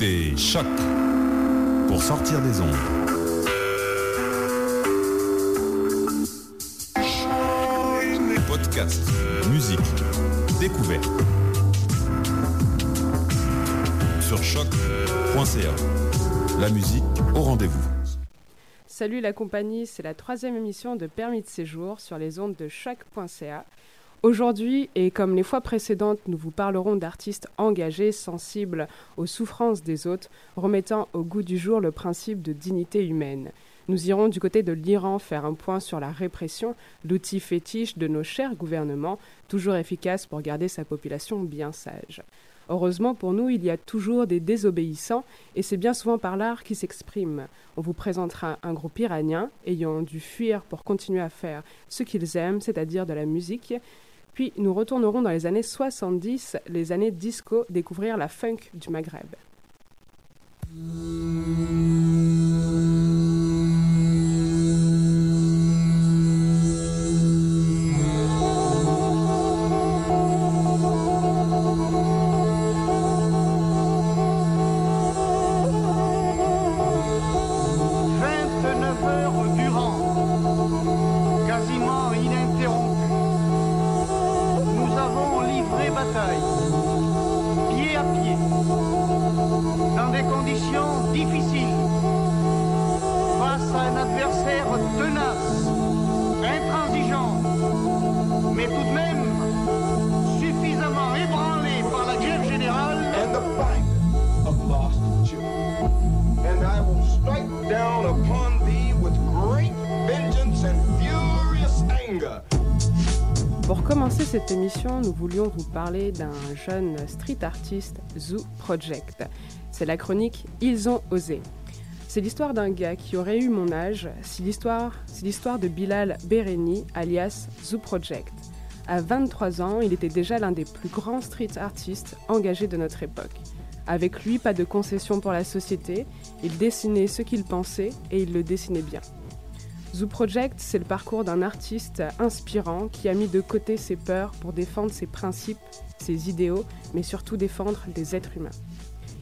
écoutez Choc pour sortir des ondes. Podcast, musique, découverte. Sur choc.ca. La musique au rendez-vous. Salut la compagnie, c'est la troisième émission de Permis de séjour sur les ondes de choc.ca. Aujourd'hui, et comme les fois précédentes, nous vous parlerons d'artistes engagés, sensibles aux souffrances des autres, remettant au goût du jour le principe de dignité humaine. Nous irons du côté de l'Iran faire un point sur la répression, l'outil fétiche de nos chers gouvernements, toujours efficace pour garder sa population bien sage. Heureusement pour nous, il y a toujours des désobéissants, et c'est bien souvent par l'art qui s'exprime. On vous présentera un groupe iranien ayant dû fuir pour continuer à faire ce qu'ils aiment, c'est-à-dire de la musique. Puis nous retournerons dans les années 70, les années disco, découvrir la funk du Maghreb. Cette émission, nous voulions vous parler d'un jeune street artiste, Zoo Project. C'est la chronique Ils ont osé. C'est l'histoire d'un gars qui aurait eu mon âge, c'est l'histoire, l'histoire de Bilal Bereni, alias Zoo Project. À 23 ans, il était déjà l'un des plus grands street artistes engagés de notre époque. Avec lui, pas de concession pour la société, il dessinait ce qu'il pensait et il le dessinait bien. Zoo Project, c'est le parcours d'un artiste inspirant qui a mis de côté ses peurs pour défendre ses principes, ses idéaux, mais surtout défendre des êtres humains.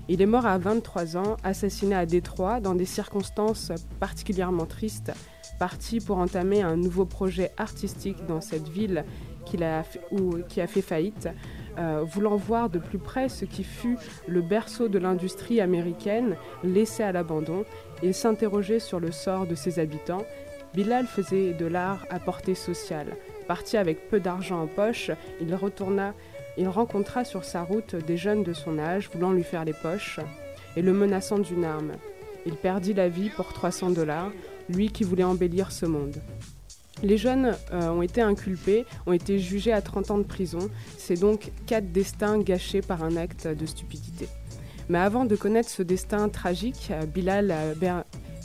Il est mort à 23 ans, assassiné à Détroit dans des circonstances particulièrement tristes, parti pour entamer un nouveau projet artistique dans cette ville qu'il a fait, qui a fait faillite, euh, voulant voir de plus près ce qui fut le berceau de l'industrie américaine laissé à l'abandon, il s'interrogeait sur le sort de ses habitants. Bilal faisait de l'art à portée sociale. Parti avec peu d'argent en poche, il rencontra sur sa route des jeunes de son âge voulant lui faire les poches et le menaçant d'une arme. Il perdit la vie pour 300 dollars, lui qui voulait embellir ce monde. Les jeunes euh, ont été inculpés, ont été jugés à 30 ans de prison. C'est donc quatre destins gâchés par un acte de stupidité. Mais avant de connaître ce destin tragique, euh, Bilal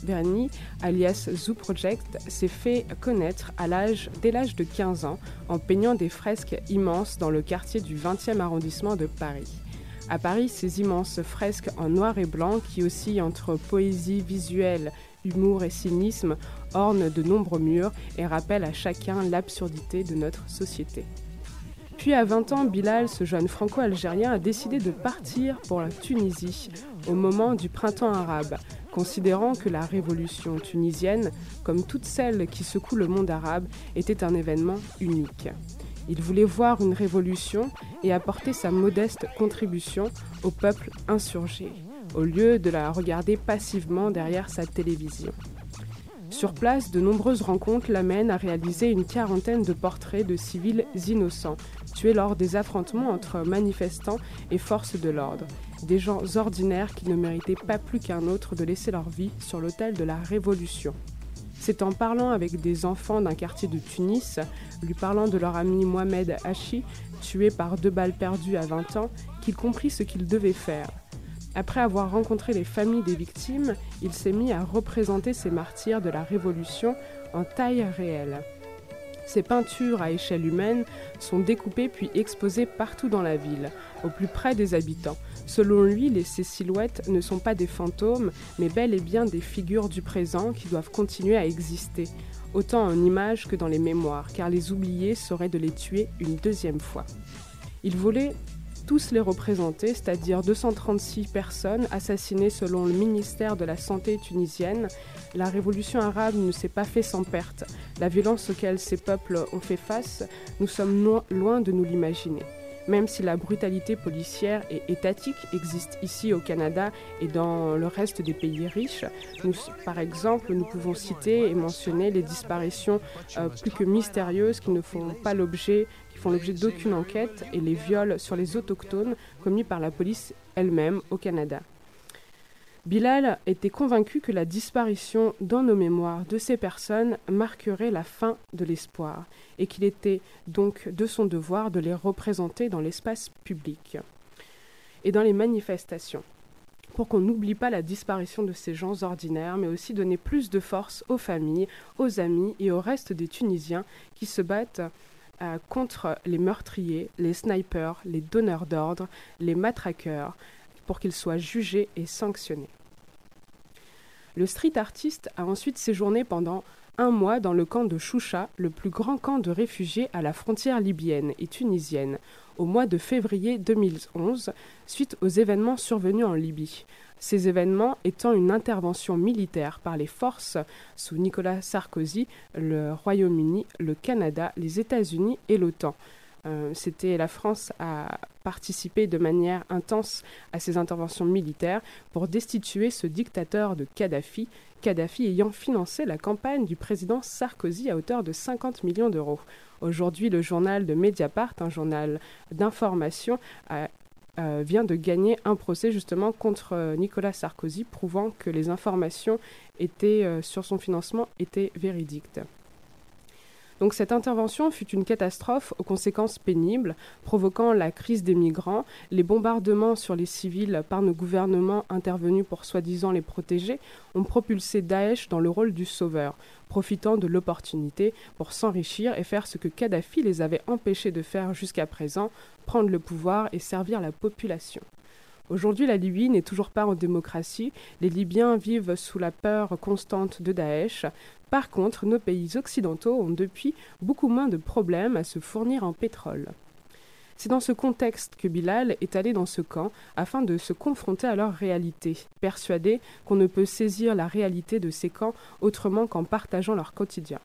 Berni, alias Zoo Project, s'est fait connaître à l'âge, dès l'âge de 15 ans en peignant des fresques immenses dans le quartier du 20e arrondissement de Paris. À Paris, ces immenses fresques en noir et blanc qui oscillent entre poésie visuelle, humour et cynisme ornent de nombreux murs et rappellent à chacun l'absurdité de notre société. Puis à 20 ans, Bilal, ce jeune franco-algérien, a décidé de partir pour la Tunisie au moment du printemps arabe, considérant que la révolution tunisienne, comme toutes celles qui secouent le monde arabe, était un événement unique. Il voulait voir une révolution et apporter sa modeste contribution au peuple insurgé, au lieu de la regarder passivement derrière sa télévision. Sur place, de nombreuses rencontres l'amènent à réaliser une quarantaine de portraits de civils innocents, tués lors des affrontements entre manifestants et forces de l'ordre, des gens ordinaires qui ne méritaient pas plus qu'un autre de laisser leur vie sur l'autel de la révolution. C'est en parlant avec des enfants d'un quartier de Tunis, lui parlant de leur ami Mohamed Hachi, tué par deux balles perdues à 20 ans, qu'il comprit ce qu'il devait faire. Après avoir rencontré les familles des victimes, il s'est mis à représenter ces martyrs de la Révolution en taille réelle. Ces peintures à échelle humaine sont découpées puis exposées partout dans la ville, au plus près des habitants. Selon lui, ces silhouettes ne sont pas des fantômes, mais bel et bien des figures du présent qui doivent continuer à exister, autant en images que dans les mémoires, car les oubliés seraient de les tuer une deuxième fois. Il voulait tous les représenter, c'est-à-dire 236 personnes assassinées selon le ministère de la Santé tunisienne. La révolution arabe ne s'est pas fait sans perte. La violence auquel ces peuples ont fait face, nous sommes loin de nous l'imaginer. Même si la brutalité policière et étatique existe ici au Canada et dans le reste des pays riches, par exemple, nous pouvons citer et mentionner les disparitions euh, plus que mystérieuses qui ne font pas l'objet font l'objet d'aucune enquête et les viols sur les autochtones commis par la police elle-même au Canada. Bilal était convaincu que la disparition dans nos mémoires de ces personnes marquerait la fin de l'espoir et qu'il était donc de son devoir de les représenter dans l'espace public et dans les manifestations pour qu'on n'oublie pas la disparition de ces gens ordinaires, mais aussi donner plus de force aux familles, aux amis et au reste des Tunisiens qui se battent euh, contre les meurtriers, les snipers, les donneurs d'ordre, les matraqueurs, pour qu'ils soient jugés et sanctionnés. Le street artiste a ensuite séjourné pendant un mois dans le camp de Choucha, le plus grand camp de réfugiés à la frontière libyenne et tunisienne, au mois de février 2011, suite aux événements survenus en Libye. Ces événements étant une intervention militaire par les forces sous Nicolas Sarkozy, le Royaume-Uni, le Canada, les États-Unis et l'OTAN. Euh, c'était la France à participer de manière intense à ces interventions militaires pour destituer ce dictateur de Kadhafi, Kadhafi ayant financé la campagne du président Sarkozy à hauteur de 50 millions d'euros. Aujourd'hui, le journal de Mediapart, un journal d'information, a euh, vient de gagner un procès justement contre euh, Nicolas Sarkozy, prouvant que les informations sur son financement étaient véridiques. Donc cette intervention fut une catastrophe aux conséquences pénibles, provoquant la crise des migrants, les bombardements sur les civils par nos gouvernements intervenus pour soi-disant les protéger, ont propulsé Daesh dans le rôle du sauveur, profitant de l'opportunité pour s'enrichir et faire ce que Kadhafi les avait empêchés de faire jusqu'à présent, prendre le pouvoir et servir la population. Aujourd'hui, la Libye n'est toujours pas en démocratie. Les Libyens vivent sous la peur constante de Daesh. Par contre, nos pays occidentaux ont depuis beaucoup moins de problèmes à se fournir en pétrole. C'est dans ce contexte que Bilal est allé dans ce camp afin de se confronter à leur réalité, persuadé qu'on ne peut saisir la réalité de ces camps autrement qu'en partageant leur quotidien.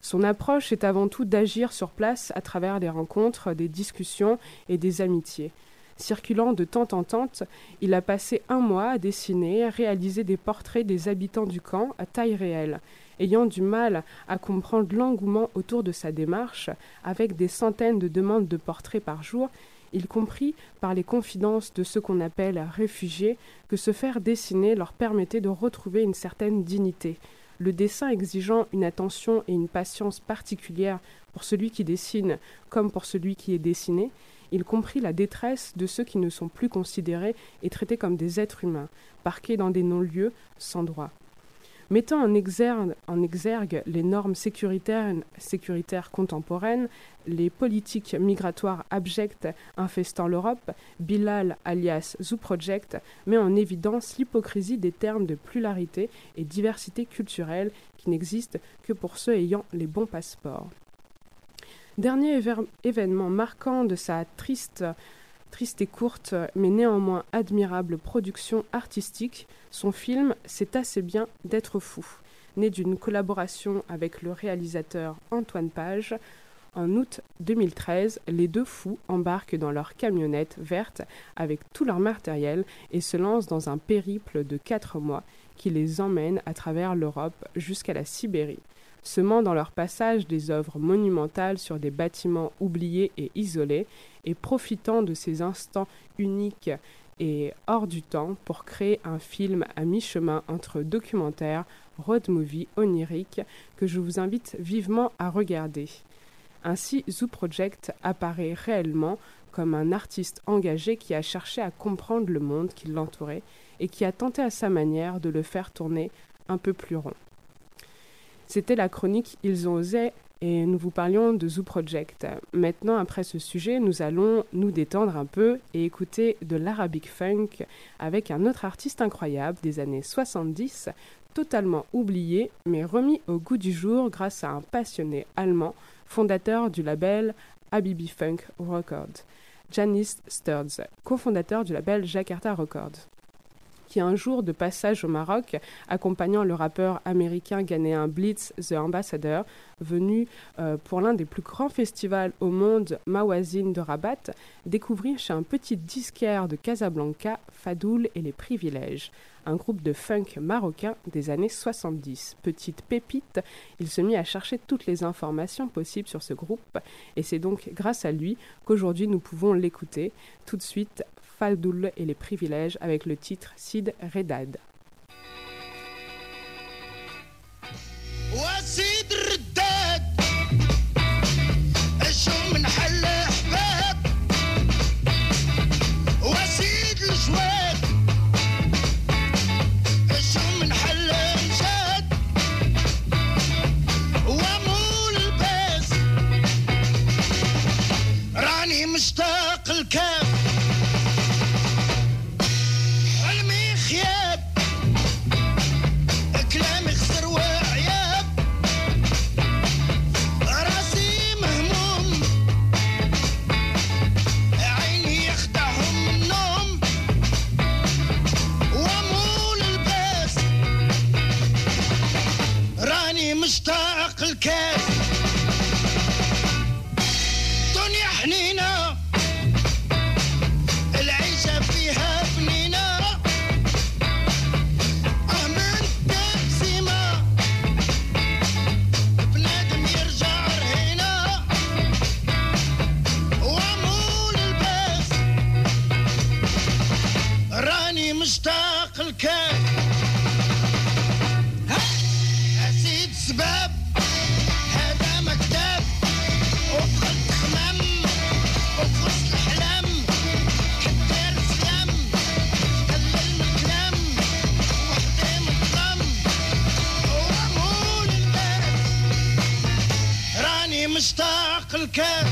Son approche est avant tout d'agir sur place à travers des rencontres, des discussions et des amitiés. Circulant de temps en temps, il a passé un mois à dessiner, à réaliser des portraits des habitants du camp à taille réelle ayant du mal à comprendre l'engouement autour de sa démarche, avec des centaines de demandes de portraits par jour, il comprit par les confidences de ceux qu'on appelle réfugiés que se faire dessiner leur permettait de retrouver une certaine dignité, le dessin exigeant une attention et une patience particulière pour celui qui dessine comme pour celui qui est dessiné, il comprit la détresse de ceux qui ne sont plus considérés et traités comme des êtres humains, parqués dans des non-lieux sans droit. Mettant en exergue, les normes sécuritaires, contemporaines, les politiques migratoires abjectes infestant l'Europe, Bilal alias Zoo Project met en évidence l'hypocrisie des termes de pluralité et diversité culturelle qui n'existent que pour ceux ayant les bons passeports. Dernier événement marquant de sa triste et courte, mais néanmoins admirable production artistique, son film C'est assez bien d'être fou, né d'une collaboration avec le réalisateur Antoine Page. En août 2013, les deux fous embarquent dans leur camionnette verte avec tout leur matériel et se lancent dans un périple de quatre mois qui les emmène à travers l'Europe jusqu'à la Sibérie semant dans leur passage des œuvres monumentales sur des bâtiments oubliés et isolés, et profitant de ces instants uniques et hors du temps pour créer un film à mi-chemin entre documentaire, road movie, onirique, que je vous invite vivement à regarder. Ainsi, Zoo Project apparaît réellement comme un artiste engagé qui a cherché à comprendre le monde qui l'entourait et qui a tenté à sa manière de le faire tourner un peu plus rond. C'était la chronique Ils ont osé et nous vous parlions de Zoo Project. Maintenant, après ce sujet, nous allons nous détendre un peu et écouter de l'arabic funk avec un autre artiste incroyable des années 70, totalement oublié mais remis au goût du jour grâce à un passionné allemand, fondateur du label Habibi Funk Records, Janice Sturz, cofondateur du label Jakarta Records un jour de passage au Maroc, accompagnant le rappeur américain ghanéen Blitz The Ambassador, venu euh, pour l'un des plus grands festivals au monde, Mawazine de Rabat, découvrir chez un petit disquaire de Casablanca Fadoul et les Privilèges, un groupe de funk marocain des années 70. Petite pépite, il se mit à chercher toutes les informations possibles sur ce groupe, et c'est donc grâce à lui qu'aujourd'hui nous pouvons l'écouter. Tout de suite, Fadoul et les privilèges avec le titre Sid Redad. مشتاق لك مشتاق الكاس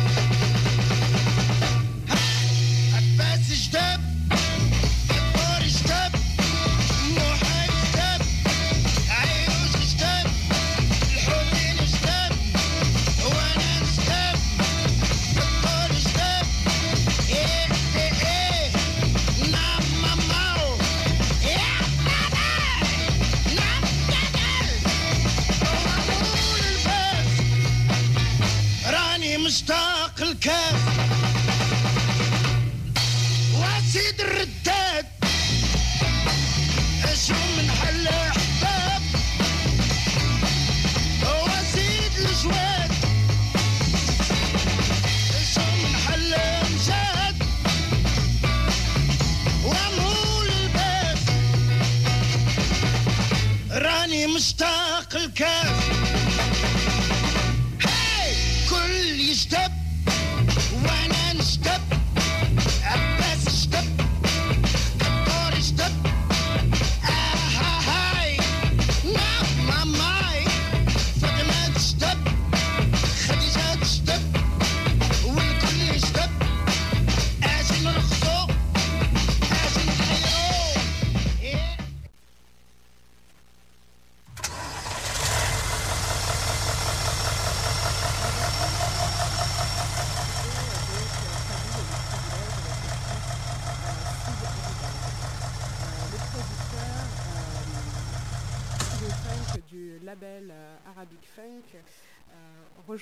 مشتاق لك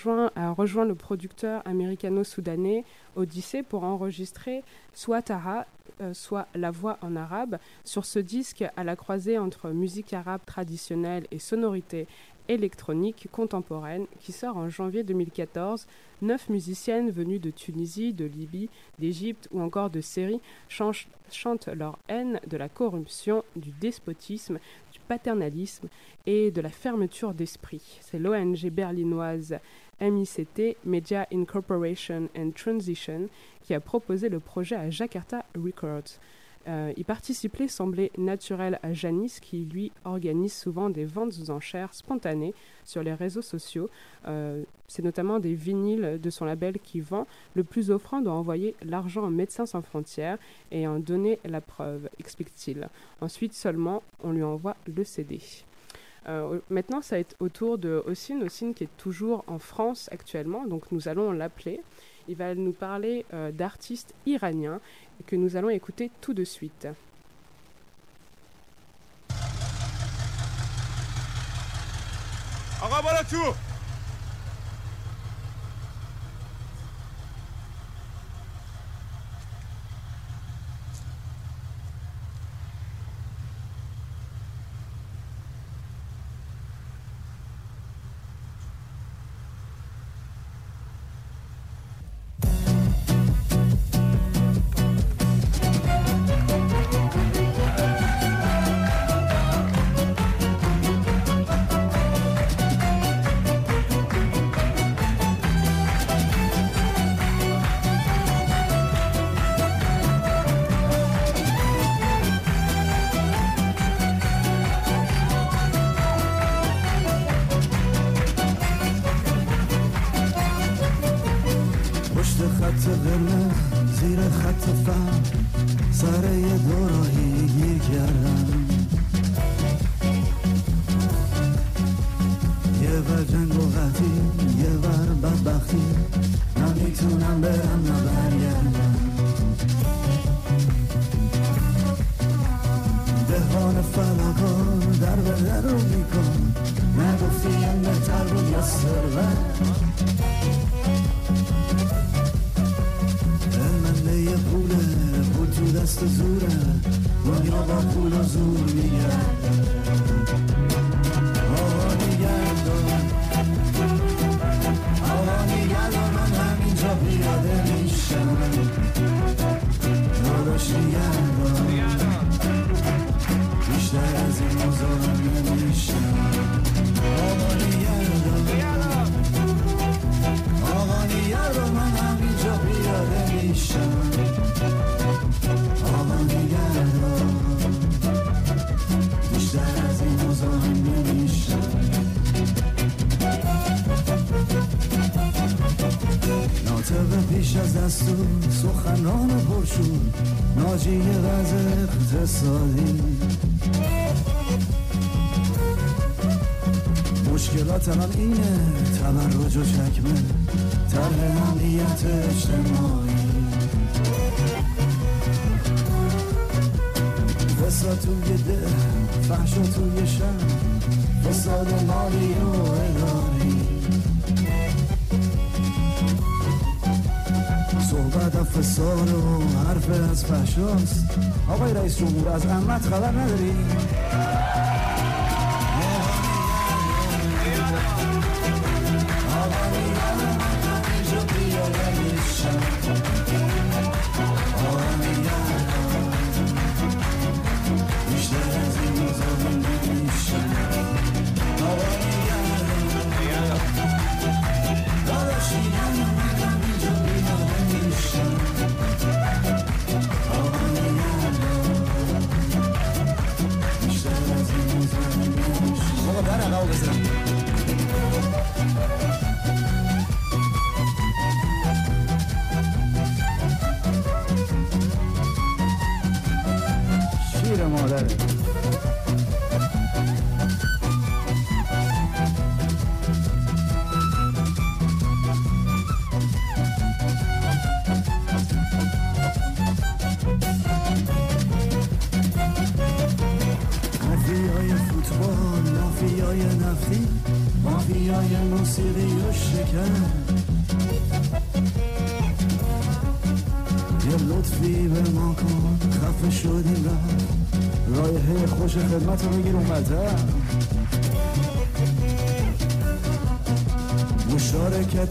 rejoint le producteur américano-soudanais Odyssey pour enregistrer soit Tara, euh, soit La Voix en arabe. Sur ce disque, à la croisée entre musique arabe traditionnelle et sonorité électronique contemporaine, qui sort en janvier 2014, neuf musiciennes venues de Tunisie, de Libye, d'Égypte ou encore de Syrie chantent leur haine de la corruption, du despotisme, du paternalisme et de la fermeture d'esprit. C'est l'ONG berlinoise MICT, Media Incorporation and Transition, qui a proposé le projet à Jakarta Records. Euh, y participer semblait naturel à Janice, qui lui organise souvent des ventes aux enchères spontanées sur les réseaux sociaux. Euh, c'est notamment des vinyles de son label qui vend. Le plus offrant doit envoyer l'argent aux Médecins sans frontières et en donner la preuve, explique-t-il. Ensuite seulement, on lui envoie le CD. Euh, maintenant, ça va être au tour de Ossine, Ossine qui est toujours en France actuellement, donc nous allons l'appeler. Il va nous parler euh, d'artistes iraniens que nous allons écouter tout de suite. To so far اقتصادی مشکلات الان اینه تبرج و چکمه طرح امنیت اجتماعی. فساد توی ده فحش و توی شهر فساد مالی و اداری صحبت از فساد و حرف از فحشاست آقای رئیس جمهور از امت خبر نداری؟ Şiir modern.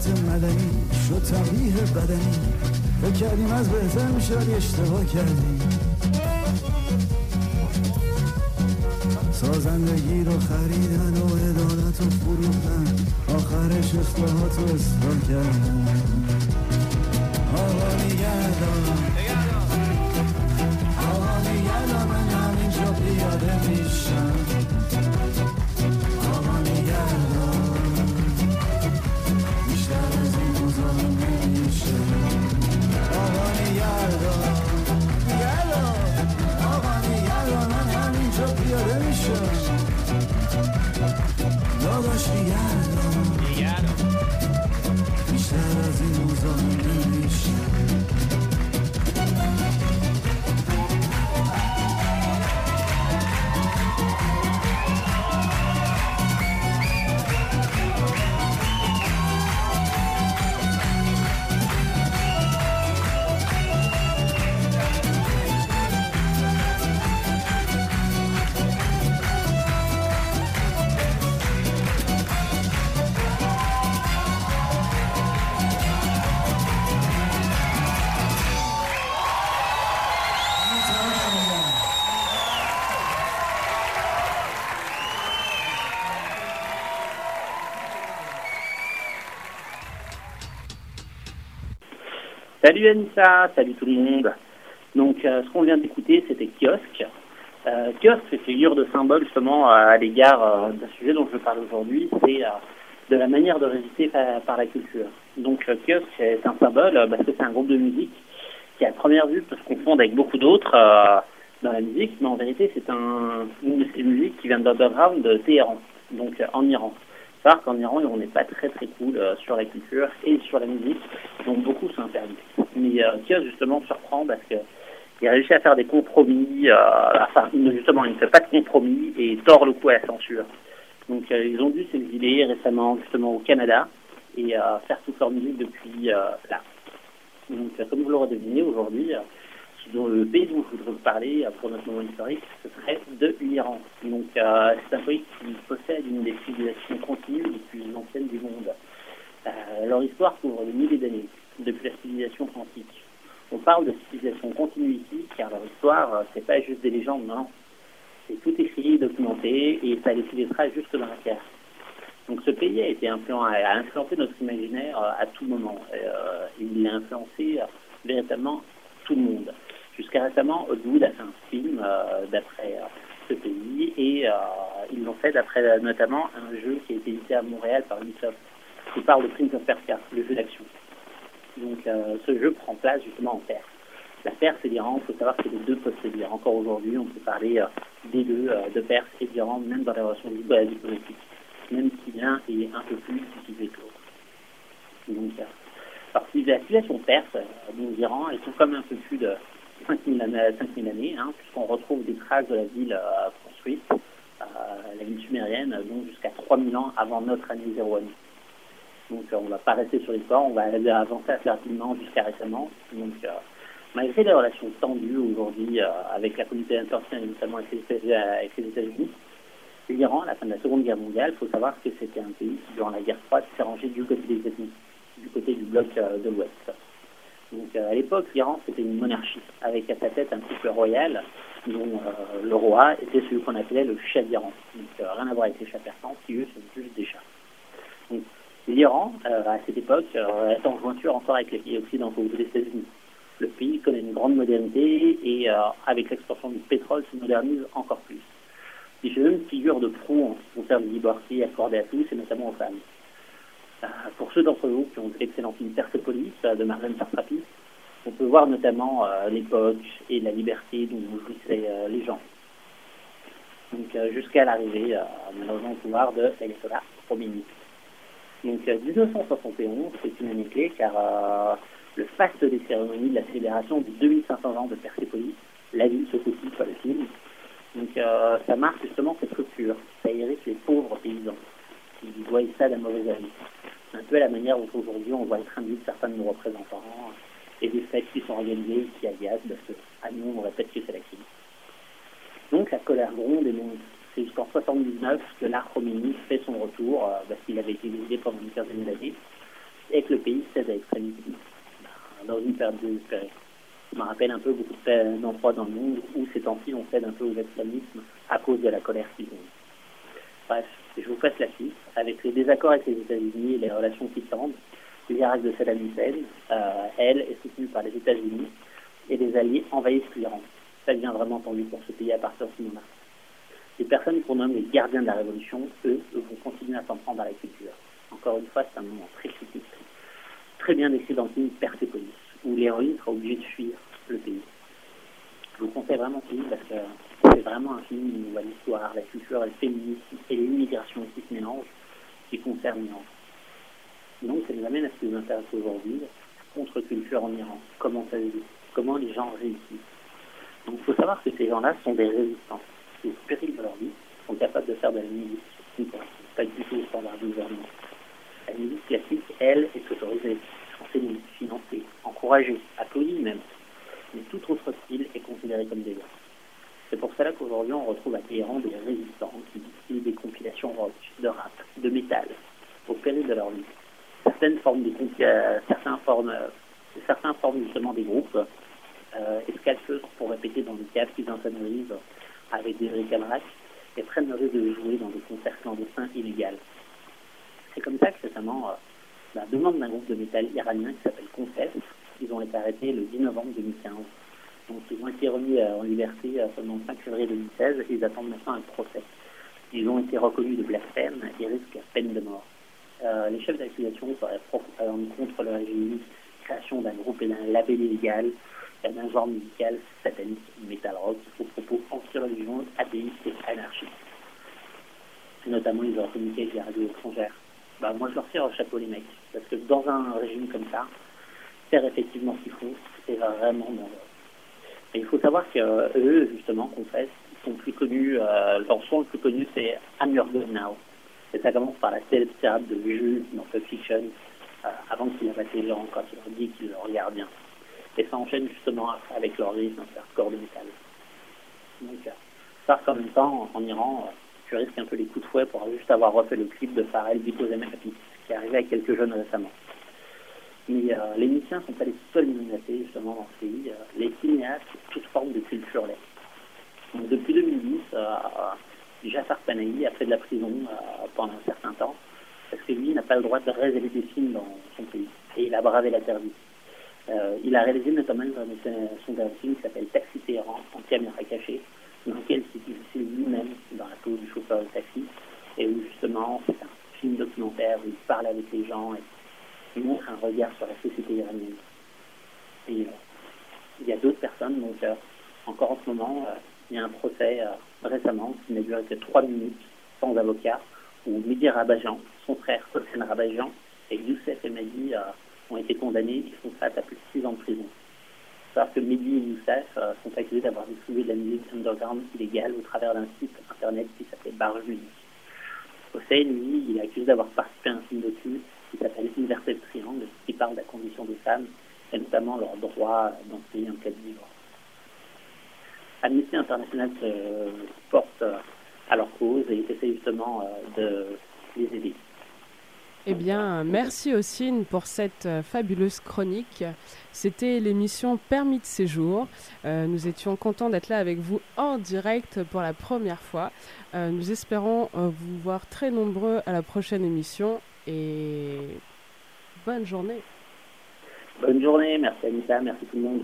مشارکت مدنی شد تبلیه بدنی. فکر کردیم از بهتر میشه اشتباه کردیم. سازندگی رو خریدن و عدالت رو فروختن. آخرش اصلاحات رو اصلاح کردن. آقا نگردان آقا نگردان من همینجا پیاده میشم. Salut Anissa, salut tout le monde. Donc euh, ce qu'on vient d'écouter c'était Kiosque. Euh, kiosque c'est figure de symbole justement euh, à l'égard euh, d'un sujet dont je veux parler aujourd'hui, c'est de la manière de résister par, la culture. Donc Kiosque c'est un symbole parce que c'est un groupe de musique qui à première vue peut se confondre avec beaucoup d'autres dans la musique, mais en vérité c'est un, une de ces musiques qui vient d'underground de Téhéran, donc en Iran. Savoir qu'en Iran, on n'est pas très très cool euh, sur la culture et sur la musique, donc beaucoup sont interdits. Mais euh, Kios justement surprend parce que il a à faire des compromis, euh, enfin il- justement il ne fait pas de compromis et tord le coup à la censure. Donc euh, ils ont dû s'exiler récemment justement au Canada et euh, faire toute leur musique depuis euh, là. Donc euh, comme vous l'aurez deviné aujourd'hui, euh, dont le pays dont je voudrais vous parler pour notre moment historique, ce serait de l'Iran. Donc euh, c'est un pays qui possède une des civilisations continues les plus anciennes du monde. Euh, leur histoire couvre des milliers d'années, depuis la civilisation antique. On parle de civilisation continue ici, car leur histoire, euh, c'est pas juste des légendes, non. C'est tout écrit, documenté, et ça les laissera jusque dans la terre. Donc ce pays a été influent, influencé notre imaginaire à tout moment. Il a influencé véritablement tout le monde. Jusqu'à récemment, Hollywood a fait un film euh, d'après euh, ce pays et euh, ils l'ont fait d'après notamment un jeu qui a été édité à Montréal par Ubisoft qui parle de Prince of Persia, le jeu d'action. Donc ce jeu prend place justement en Perse. La Perse et l'Iran, il faut savoir que les deux peuvent se dire. Encore aujourd'hui, on peut parler des deux, de Perse et d'Iran, même dans les relations dip- diplomatiques, même si l'un est un peu plus utilisé que l'autre. Donc, alors, si la situation perse, donc l'Iran, elles sont comme un peu plus de 5000 années, 5000 années puisqu'on retrouve des traces de la ville euh, construite, euh, la ville sumérienne, euh, donc jusqu'à 3000 ans avant notre année zéro année. Donc on ne va pas rester sur l'histoire, on va avancer assez rapidement jusqu'à récemment. Donc malgré les relations tendues aujourd'hui avec la communauté internationale, notamment avec les États-Unis, l'Iran, à la fin de la Seconde Guerre mondiale, il faut savoir que c'était un pays qui, durant la guerre froide, s'est rangé du côté des États-Unis, du côté du bloc de l'Ouest. À l'époque, l'Iran, c'était une monarchie, avec à sa tête un couple royal, dont euh, le roi était celui qu'on appelait le chef d'Iran. Donc euh, rien à voir avec les chats persans, qui eux sont juste des chats. Donc, L'Iran, euh, à cette époque, est en jointure encore avec les pays occidentaux des États-Unis. Le pays connaît une grande modernité et avec l'expansion du pétrole se modernise encore plus. Fait même figure de proue en ce qui concerne les libertés accordées à tous et notamment aux femmes. Pour ceux d'entre vous qui ont l'excellent film Persepolis de Marlène Sartrapi, on peut voir notamment euh, l'époque et la liberté dont jouissaient euh, les gens. Donc euh, jusqu'à l'arrivée, malheureusement, au pouvoir de l'Ayatollah Khomeini. Donc euh, 1971, c'est une année clé car le faste des cérémonies de la célébration des 2500 ans de Persépolis, la ville se copie par le film. Donc ça marque justement cette rupture, ça hérite les pauvres paysans qui voient ça d'un mauvais avis. Un peu à la manière dont aujourd'hui on voit être induit certains de nos représentants et des fêtes qui sont organisées qui agacent parce que à nous on répète que c'est la crise. Donc la colère gronde et monte. C'est jusqu'en 79 que l'art fait son retour, euh, parce qu'il avait été exilé pendant une quinzaine d'années, et que le pays cède à l'extrémisme, ben, dans une période désespérée. me rappelle un peu beaucoup d'endroits dans le monde où ces temps-ci on cède un peu aux islamisme à cause de la colère qu'ils ont. Bref, je vous passe la suite. Avec les désaccords avec les États-Unis et les relations qui tendent, l'Irak de Saddam Hussein, euh, elle, est soutenue par les États-Unis et les alliés envahissent l'Iran. Ça devient vraiment tendu pour ce pays à partir de ce moment-là. Les personnes qu'on nomme les gardiens de la révolution, eux, vont continuer à s'en prendre à la culture. Encore une fois, c'est un moment très critique, très bien décrit dans le film Persepolis, où l'héroïne sera obligée de fuir le pays. Je vous conseille vraiment ce film parce que c'est vraiment un film où l'histoire, la culture, le féminisme et l'immigration qui se mélangent, qui concernent l'Iran. Donc, ça nous amène à ce qui nous intéresse aujourd'hui, contre-culture en Iran. Comment ça vit Comment les gens réussissent? Donc, il faut savoir que ces gens-là sont des résistants. Au péril de leur vie, sont capables de faire de la musique pas du tout au standard du gouvernement. La musique classique, elle, est autorisée, enseignée, financée, encouragée, applaudie même. Mais tout autre style est considéré comme dégueu. C'est pour cela qu'aujourd'hui, on retrouve à Téhéran des résistants qui utilisent des compilations rock, de rap, de métal, au péril de leur vie. Certaines certains forment justement des groupes euh, pour répéter dans des caves qu'ils insonorisent avec des camarades et prennent le de jouer dans des concerts clandestins illégaux. C'est comme ça que récemment, euh, la demande d'un groupe de métal iranien qui s'appelle Confess, ils ont été arrêtés le 10 novembre 2015. Donc ils ont été remis euh, en liberté euh, seulement le 5 février 2016 et ils attendent maintenant un procès. Ils ont été reconnus de blasphème et risquent peine de mort. Les chefs d'accusation seraient contre le régime, création d'un groupe et d'un label illégal, d'un genre musical satanique, metal rock, aux propos anti-religion, athéistes et anarchistes. Notamment, ils ont communiqué avec les radios étrangères. Bah, moi, je leur tire au chapeau, les mecs, parce que dans un régime comme ça, faire effectivement ce qu'ils font, c'est vraiment dangereux. Et il faut savoir qu'eux, justement, confessent, ils sont plus connus, euh, leur son le plus connu, c'est I'm Now. Et ça commence par la célèbre de Jules dans Pulp Fiction, euh, avant qu'il abatte les gens, quand il leur dit qu'il le regarde bien et ça enchaîne justement avec leur rythme, leur corps de métal. Donc, ça, euh, en même temps, en Iran, euh, tu risques un peu les coups de fouet pour juste avoir refait le clip de Pharrell Happy, qui est arrivé avec quelques jeunes récemment. Mais euh, les musiciens sont pas les seuls menacés justement dans ce pays. les cinéastes, toute forme de culture l'est. Donc depuis 2010, Jafar Panahi a fait de la prison pendant un certain temps, parce que lui n'a pas le droit de révéler des films dans son pays. Et il a bravé l'interdit. Euh, il a réalisé notamment son dernier film qui s'appelle Taxi Téhéran en caméra cachée, dans lequel il s'est lui-même dans la peau du chauffeur de taxi, et où justement c'est un film documentaire où il parle avec les gens et il montre un regard sur la société iranienne. Et euh, il y a d'autres personnes, donc euh, encore en ce moment, il y a un procès récemment qui n'a duré que trois minutes sans avocat, où Midi Rabajan, son frère Hossein Rabajan et Youssef Emadi ont été condamnés ils font face à plus de 6 ans de prison. Alors que Mehdi et Youssef euh, sont accusés d'avoir distribué de la musique underground illégale au travers d'un site internet qui s'appelle Barge Music. Hossein, lui, il est accusé d'avoir participé à un film docu qui s'appelle Universel Triangle, qui parle de la condition des femmes et notamment leurs droits dans ce pays en cas de vivre. Amnesty International se porte euh, à leur cause et essaie justement euh, de les aider. Eh bien, merci Ossine pour cette euh, fabuleuse chronique. C'était l'émission Permis de séjour. Euh, nous étions contents d'être là avec vous en direct pour la première fois. Euh, nous espérons vous voir très nombreux à la prochaine émission et bonne journée. Bonne journée, merci Anita, merci tout le monde.